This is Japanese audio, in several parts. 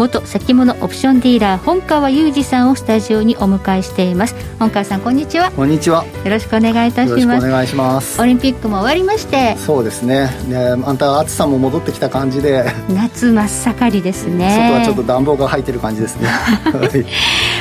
元先物オプションディーラー本川裕二さんをスタジオにお迎えしています。本川さんこんにちは。こんにちは。よろしくお願いいたします。お願いします。オリンピックも終わりまして。そうですね。ねあんた暑さも戻ってきた感じで。夏真っ盛りですね。外はちょっと暖房が入ってる感じですね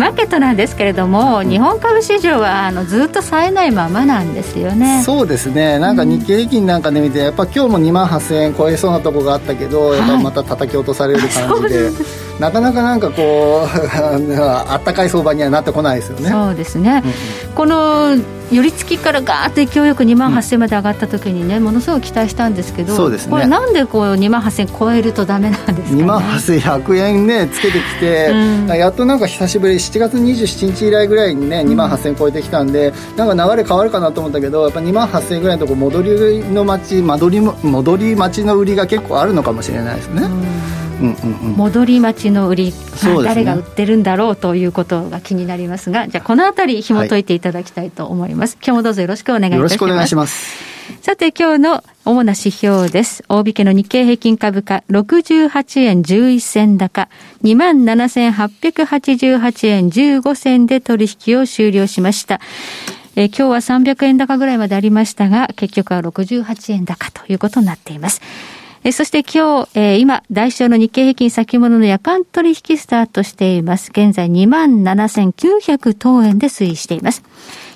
マーケットなんですけれども、日本株市場はあのずっと冴えないままなんですよね。そうですね。なんか日経平均なんかで見てやっぱ今日も2万8000円超えそうなとこがあったけど、はい、やっぱまた叩き落とされる感じでなかなかなんかこう あったかい相場にはなってこないですよね。そうですね、うん、この寄り付きからガーッと勢いよく2万8000まで上がった時にね、ものすごく期待したんですけどそうです、ね、これなんでこう2万8000超えるとダメなんですか、ね、2万8100円ねつけてきて、うん、やっとなんか久しぶり7月27日以来ぐらいにね2万8000超えてきたんで、うん、なんか流れ変わるかなと思ったけどやっぱ2万8000円ぐらいのとこ戻りの街戻り戻り街の売りが結構あるのかもしれないですね、うん戻り待ちの売り、まあ、誰が売ってるんだろうということが気になりますが、じゃあこのあたり紐解いていただきたいと思います。はい、今日もどうぞよろしくお願いいたします。よろしくお願いします。さて今日の主な指標です。大引けの日経平均株価68円11銭高、27,888円15銭で取引を終了しました。えー、今日は300円高ぐらいまでありましたが、結局は68円高ということになっています。そして今日、えー、今、代償の日経平均先物の夜間取引スタートしています。現在27,900等円で推移しています。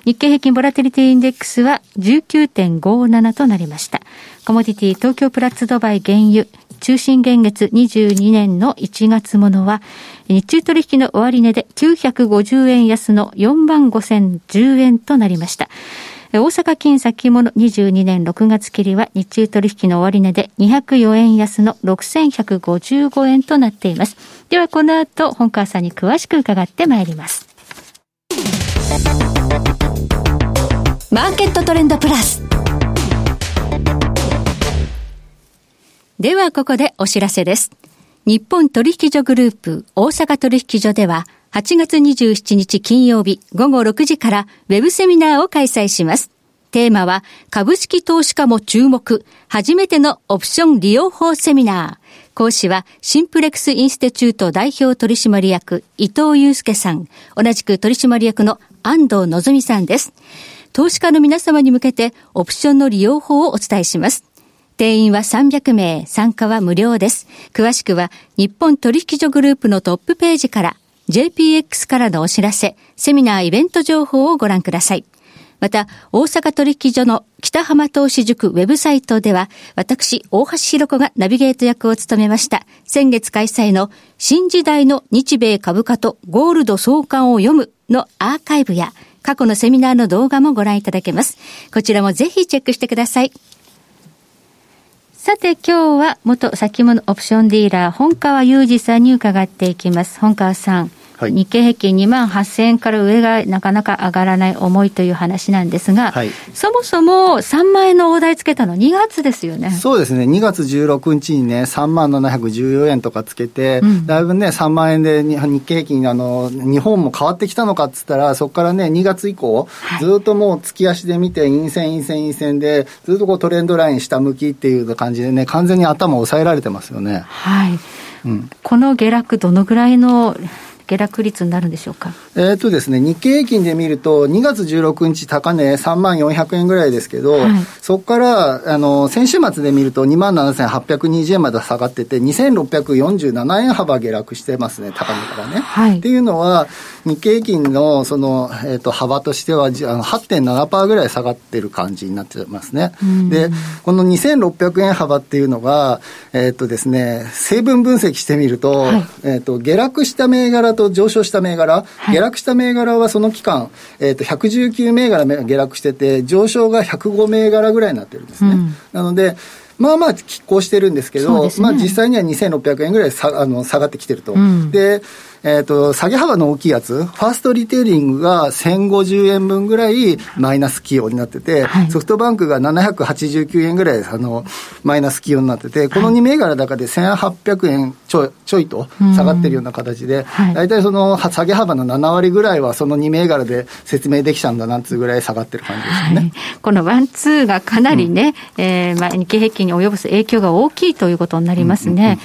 日経平均ボラテリティインデックスは19.57となりました。コモディティ東京プラッツドバイ原油中心現月22年の1月ものは、日中取引の終値で950円安の45,010円となりました。大阪金先物22年6月切りは日中取引の終値で204円安の6155円となっています。ではこの後、本川さんに詳しく伺ってまいります。マーケットトレンドプラス。ではここでお知らせです。日本取引所グループ大阪取引所では8月27日金曜日午後6時からウェブセミナーを開催します。テーマは株式投資家も注目初めてのオプション利用法セミナー。講師はシンプレックスインステチュート代表取締役伊藤祐介さん、同じく取締役の安藤のぞみさんです。投資家の皆様に向けてオプションの利用法をお伝えします。定員は300名、参加は無料です。詳しくは日本取引所グループのトップページから JPX からのお知らせ、セミナーイベント情報をご覧ください。また、大阪取引所の北浜投資塾ウェブサイトでは、私、大橋弘子がナビゲート役を務めました、先月開催の新時代の日米株価とゴールド相関を読むのアーカイブや、過去のセミナーの動画もご覧いただけます。こちらもぜひチェックしてください。さて今日は元先物オプションディーラー本川裕二さんに伺っていきます。本川さん。はい、日経平均2万8000円から上がなかなか上がらない重いという話なんですが、はい、そもそも3万円の大台つけたの2月ですよね。そうですね、2月16日にね、3万714円とかつけて、うん、だいぶね、3万円で日経平均あの、日本も変わってきたのかっつったら、そこからね、2月以降、はい、ずっともう月足で見て、陰線、陰線、陰線で、ずっとこうトレンドライン下向きっていう感じでね、完全に頭を抑えられてますよね。はい。うん、この下落、どのぐらいの下落率になるんでしょうか？えっとですね、日経平均で見ると、2月16日高値3万400円ぐらいですけど、はい、そこから、あの、先週末で見ると2万7820円まで下がってて、2647円幅下落してますね、高値からね。はい、っていうのは、日経平均のその、えー、と幅としてはあの8.7%ぐらい下がってる感じになってますね。で、この2600円幅っていうのが、えっ、ー、とですね、成分分析してみると、はい、えっ、と、下落した銘柄と上昇した銘柄、はい、下落した銘柄はその期間、えっ、ー、と、119銘柄下落してて、上昇が105銘柄ぐらいになってるんですね。うん、なので、まあまあ拮抗してるんですけど、ね、まあ実際には2600円ぐらいさあの下がってきてると。うん、でえっ、ー、と、下げ幅の大きいやつ、ファーストリテイリングが1050円分ぐらいマイナス寄与になってて、はい、ソフトバンクが789円ぐらい、あの、マイナス寄与になってて、この2銘柄高で1800円ちょちょいと下がってるような形で、大体その下げ幅の7割ぐらいはその2銘柄で説明できちゃうんだなっていうぐらい下がってる感じですよね。はい、このワンツーがかなりね、うん、えー、まあ、日経平均に及ぼす影響が大きいということになりますね。うんうんうん、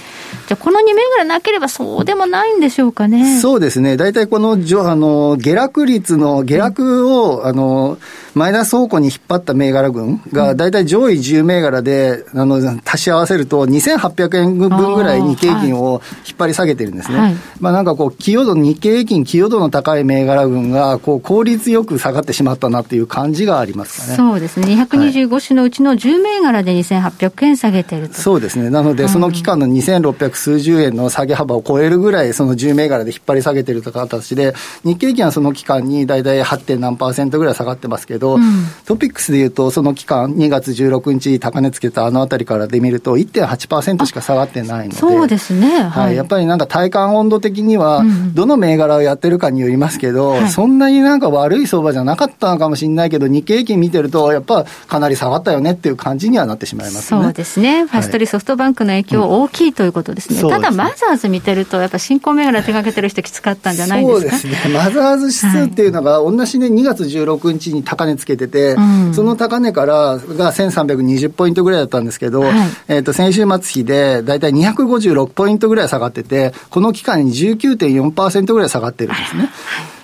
じゃあこの2銘柄なければそうでもないんでしょうかね。そうですね。大体この、あの、下落率の下落を、あの、マイナス方向に引っ張った銘柄群が、大体上位10銘柄で、あの、足し合わせると、2800円分ぐらい日経平均を引っ張り下げてるんですね。はい、まあなんかこう、寄与度、日経平均寄与度の高い銘柄群が、こう、効率よく下がってしまったなっていう感じがありますかね。そうですね。225種のうちの10銘柄で2800円下げてると。そうですね。なので、その期間の2600数十円の下げ幅を超えるぐらい、その10銘柄で引っ張り下げてるという形で、日経平均はその期間に大体 8. 何パーセントぐらい下がってますけど、うん、トピックスでいうと、その期間、2月16日高値つけたあのあたりからで見ると、1.8%しか下がってないので、そうですね。はい、はい、やっぱりなんか体感温度的には、どの銘柄をやってるかによりますけど、そんなになんか悪い相場じゃなかったのかもしれないけど、日経平均見てると、やっぱかなり下がったよねっていう感じにはなってしまいますね。そうですね。ファストリソフトバンクの影響大きいということですね。うん、ただ、マザーズ見てると、やっぱ新興銘柄手掛けてる人きつかったんじゃないですか？そうですね。マザーズ指数っていうのが、同じね、2月16日に高値つけてて、うん、その高値からが1320ポイントぐらいだったんですけど、はい、えっ、と、先週末比で、だいたい256ポイントぐらい下がってて、この期間に19.4%ぐらい下がってるんですね。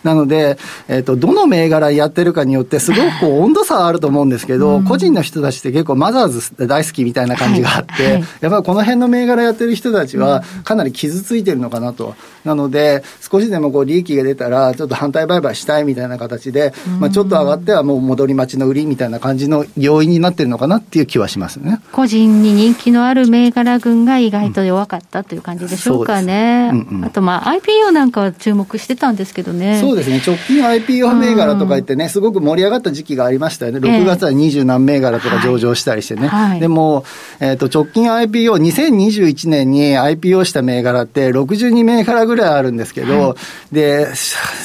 なので、えっ、ー、と、どの銘柄やってるかによって、すごくこう温度差はあると思うんですけど、うん、個人の人たちって結構マザーズ大好きみたいな感じがあって、はいはい、やっぱりこの辺の銘柄やってる人たちは、かなり傷ついてるのかなと。なので、少しでもこう利益が出たら、ちょっと反対売買したいみたいな形で、まあ、ちょっと上がってはもう戻り待ちの売りみたいな感じの要因になってるのかなっていう気はしますね。個人に人気のある銘柄群が意外と弱かったという感じでしょうかね。うんうんうん、あと、まあ、IPO なんかは注目してたんですけどね。そうですね。直近 IPO 銘柄とか言ってね、すごく盛り上がった時期がありましたよね。6月は二十何銘柄とか上場したりしてね。はい、でも、えっ、ー、と、直近 IPO、2021年に IPO した銘柄って62銘柄ぐらいあるんですけど、はい、で、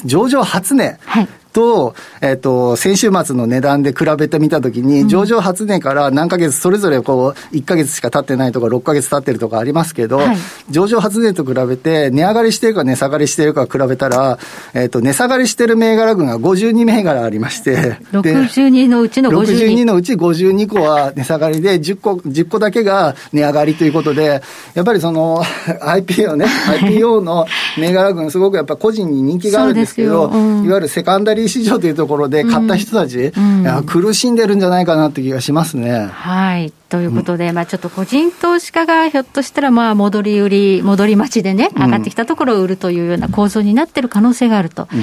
上場初値、はいと、えっ、ー、と、先週末の値段で比べてみたときに、上場初年から何ヶ月、それぞれこう、1ヶ月しか経ってないとか、6ヶ月経ってるとかありますけど、はい、上場初年と比べて、値上がりしてるか値下がりしてるか比べたら、えっ、ー、と、値下がりしてる銘柄群が52銘柄ありまして、62のうちの52。62のうち52個は値下がりで、10個、10個だけが値上がりということで、やっぱりその、IPO ね、IPO の銘柄群、すごくやっぱ個人に人気があるんですけど、うん、いわゆるセカンダリーリー市場というところで買った人たち、うん。うん、苦しんでるんじゃないかなって気がしますね。はい。ということで、まあ、ちょっと個人投資家がひょっとしたら、まあ、戻り売り、戻り待ちでね、上がってきたところを売るというような構造になってる可能性があると。まあ、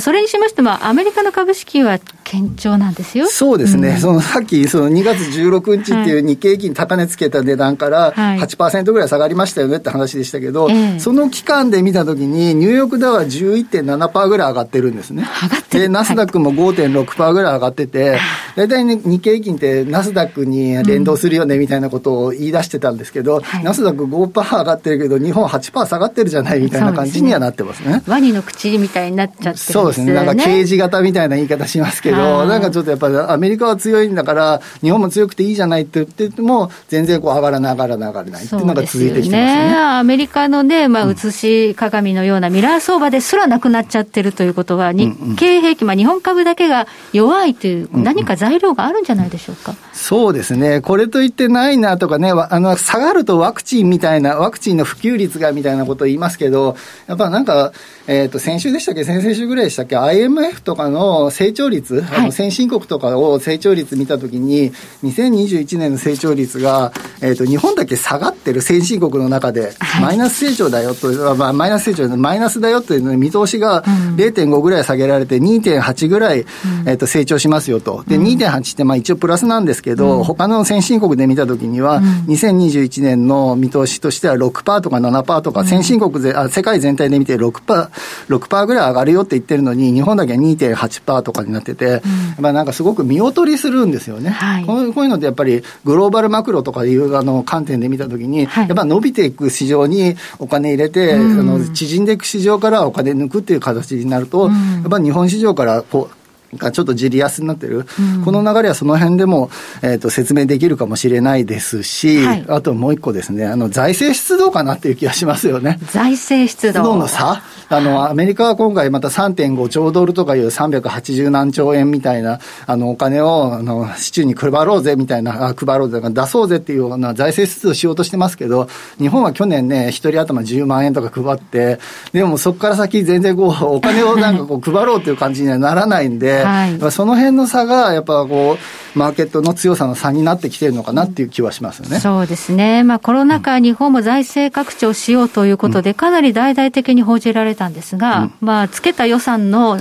それにしましても、アメリカの株式は堅調なんですよ。そうですね、うん、そのさっき、その2月16日っていう日経平均高値つけた値段から8%ぐらい下がりましたよねって話でしたけど、はい、その期間で見たときに、ニューヨークダウは11.7%ぐらい上がってるんですね。上がってで、ナスダックも5.6%ぐらい上がってて、大体、ね、日経平均ってナスダックに連動するよねみたいなことを言い出してたんですけど、はい、ナスダック5%上がってるけど、日本8%下がってるじゃないみたいな感じにはなってますね。すね。ワニの口みたいになっちゃってるそうですね。なんか刑事型みたいな言い方しますけど、なんかちょっとやっぱりアメリカは強いんだから、日本も強くていいじゃないって言ってても、全然こう上がらない上がらない上がらないっていうのが続いてきてますね。ねアメリカのね、まあ、映し鏡のようなミラー相場ですらなくなっちゃってるということは、日経平均、まあ、日本株だけが弱いという、何か材料があるん。じゃないでしょうか。そうですね。これといってないなとかね、あの、下がるとワクチンみたいな、ワクチンの普及率がみたいなことを言いますけど、やっぱなん。か、えっ、ー、と、先週でしたっけ、先々週ぐらいでしたっけ、IMF とかの成長率、はい、あの先進国とかを成長率見たときに、2021年の成長率が、えっ、ー、と、日本だけ下がってる先進国の中で、マイナス成長だよと、まあ、マイナス成長マイナスだよというの見通しが0.5ぐらい下げられて、2.8ぐらい、えっ、と、成長しますよと。で、2.8ってまあ一応プラスなんですけど、他の先進国で見たときには、2021年の見通しとしては6%とか7%とか、先進国で、あ世界全体で見て6%、6%ぐらい上がるよって言ってるのに、日本だけ2.8%とかになってて、うん、まあなんかすごく見劣りするんですよね。はい、こういうのってやっぱりグローバルマクロとかいうあの観点で見たときに、はい、やっぱ伸びていく市場にお金入れて、うん、あの縮んでいく市場からお金抜くっていう形になると、うん、やっぱ日本市場からこう、がちょっとじり安になってる、うん、この流れはその辺でも、えーと、説明できるかもしれないですし、はい、あともう一個ですね、あの財政出動かなっていう気がしますよね。財政出動。の差？あの、アメリカは今回また3.5兆ドルとかいう380何兆円みたいな、あの、お金を、あの、市中に配ろうぜみたいな、あ配ろうぜ、出そうぜっていうような財政出動しようとしてますけど、日本は去年ね、一人頭10万円とか配って、でもそこから先全然こう、お金をなんかこう配ろうっていう感じにはならないんで、はい、その辺の差が、やっぱこう、マーケットの強さの差になってきてるのかなっていう気はしますよね。そうですね。まあコロナ禍、日本も財政拡張しようということで、かなり大々的に報じられたんですが、うん、まあ、つけた予算の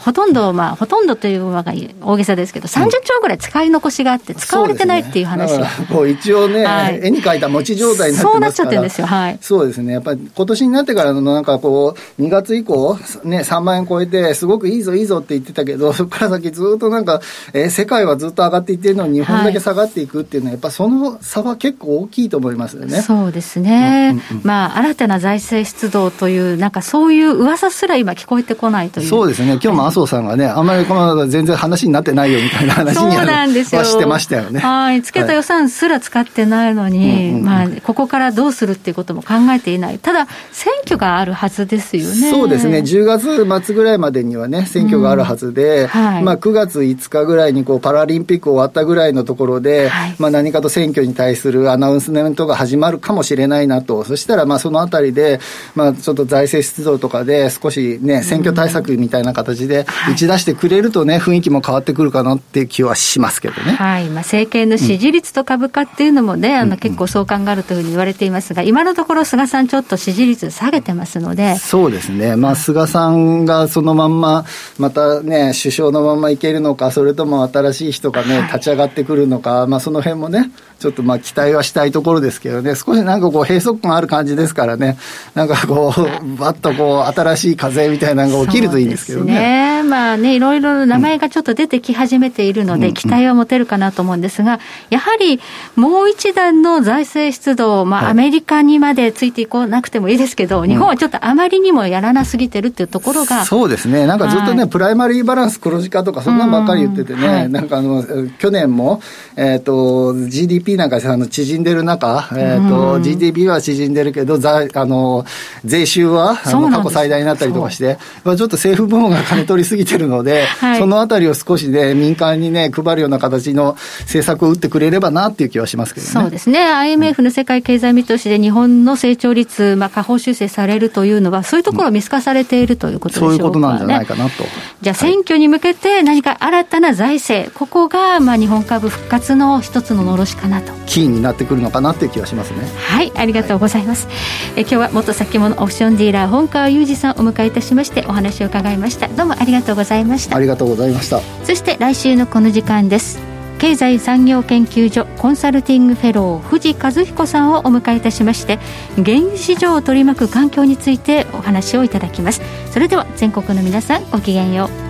ほとんど、まあ、ほとんどというのが大げさですけど、30兆ぐらい使い残しがあって、使われてないっていう話、ね、もう一応ね、はい、絵に描いた持ち状態になってそうなっちゃってるんですよ、はい、そうですね、やっぱり今年になってからのなんかこう、2月以降、ね、3万円超えて、すごくいいぞ、いいぞって言ってたけど、そこから先、ずっとなんか、えー、世界はずっと上がっていってるのに、日本だけ下がっていくっていうのは、やっぱその差は結構大きいと思いますよね。そうですね、うんうん、まあ、新たな財政出動という、なんかそういう噂すら今、聞こえてこないという。そうですね、今日も麻生さんがね、あんまりこの全然話になってないよみたいな話にはしてましたよね。はい、つけた予算すら使ってないのに、まあ、ここからどうするっていうことも考えていない。ただ、選挙があるはずですよね。そうですね、10月末ぐらいまでにはね、選挙があるはずで、うん。はい、まあ、9月5日ぐらいにこうパラリンピック終わったぐらいのところで、はい、まあ、何かと選挙に対するアナウンスメントが始まるかもしれないなと、そしたらまあそのあたりで、まあ、ちょっと財政出動とかで、少しね、選挙対策みたいな形で打ち出してくれるとね、雰囲囲気も変わってくるかなっていう気はしますけどね。はい。まあ、政権の支持率と株価っていうのもね、うん、あの、結構相関があるというふうに言われていますが、今のところ菅さんちょっと支持率下げてますので。そうですね。まあ、菅さんがそのまんま、またね、首相のままいけるのか、それとも新しい人がね、立ち上がってくるのか、まあ、その辺もね、ちょっとまあ期待はしたいところですけどね、少しなんかこう閉塞感ある感じですからね、なんかこう、ばっとこう、新しい風みたいなのが起きるといいんですけどね。ね。まあね、いろいろ名前がちょっと出てき始めているので、期待は持てるかなと思うんですが、やはりもう一段の財政出動、まあ、アメリカにまでついていこなくてもいいですけど、日本はちょっとあまりにもやらなすぎてるっていうところが。そうですね、なんかずっとね、プライマリーバランス黒字化とか、そんなんばっかり言っててね、なんかあの、去年も、えっ、と、GDP なんかあの縮んでる中、えーと、GDP は縮んでるけど、ざあの税収はあの過去最大になったりとかして、まあ、ちょっと政府部門が金取りすぎてるので、はい、そのあたりを少しね、民間にね、配るような形の政策を打ってくれればなっていう気はしますけどね。そうですね、IMF の世界経済見通しで日本の成長率、まあ、下方修正されるというのは、そういうところを見透かされているということでしょうか、ね、そういうことなんじゃないかなと。じゃあ、選挙に向けて何か新たな財政、ここがまあ日本株復活の一つののろしかなと。キーになってくるのかなっていう気がしますね。はいありがとうございます、はい、え今日は元先物オプションディーラー本川裕二さんをお迎えいたしましてお話を伺いました。どうもありがとうございました。ありがとうございました。そして来週のこの時間です。経済産業研究所コンサルティングフェロー藤和彦さんをお迎えいたしまして原油市場を取り巻く環境についてお話をいただきます。それでは全国の皆さんごきげんよう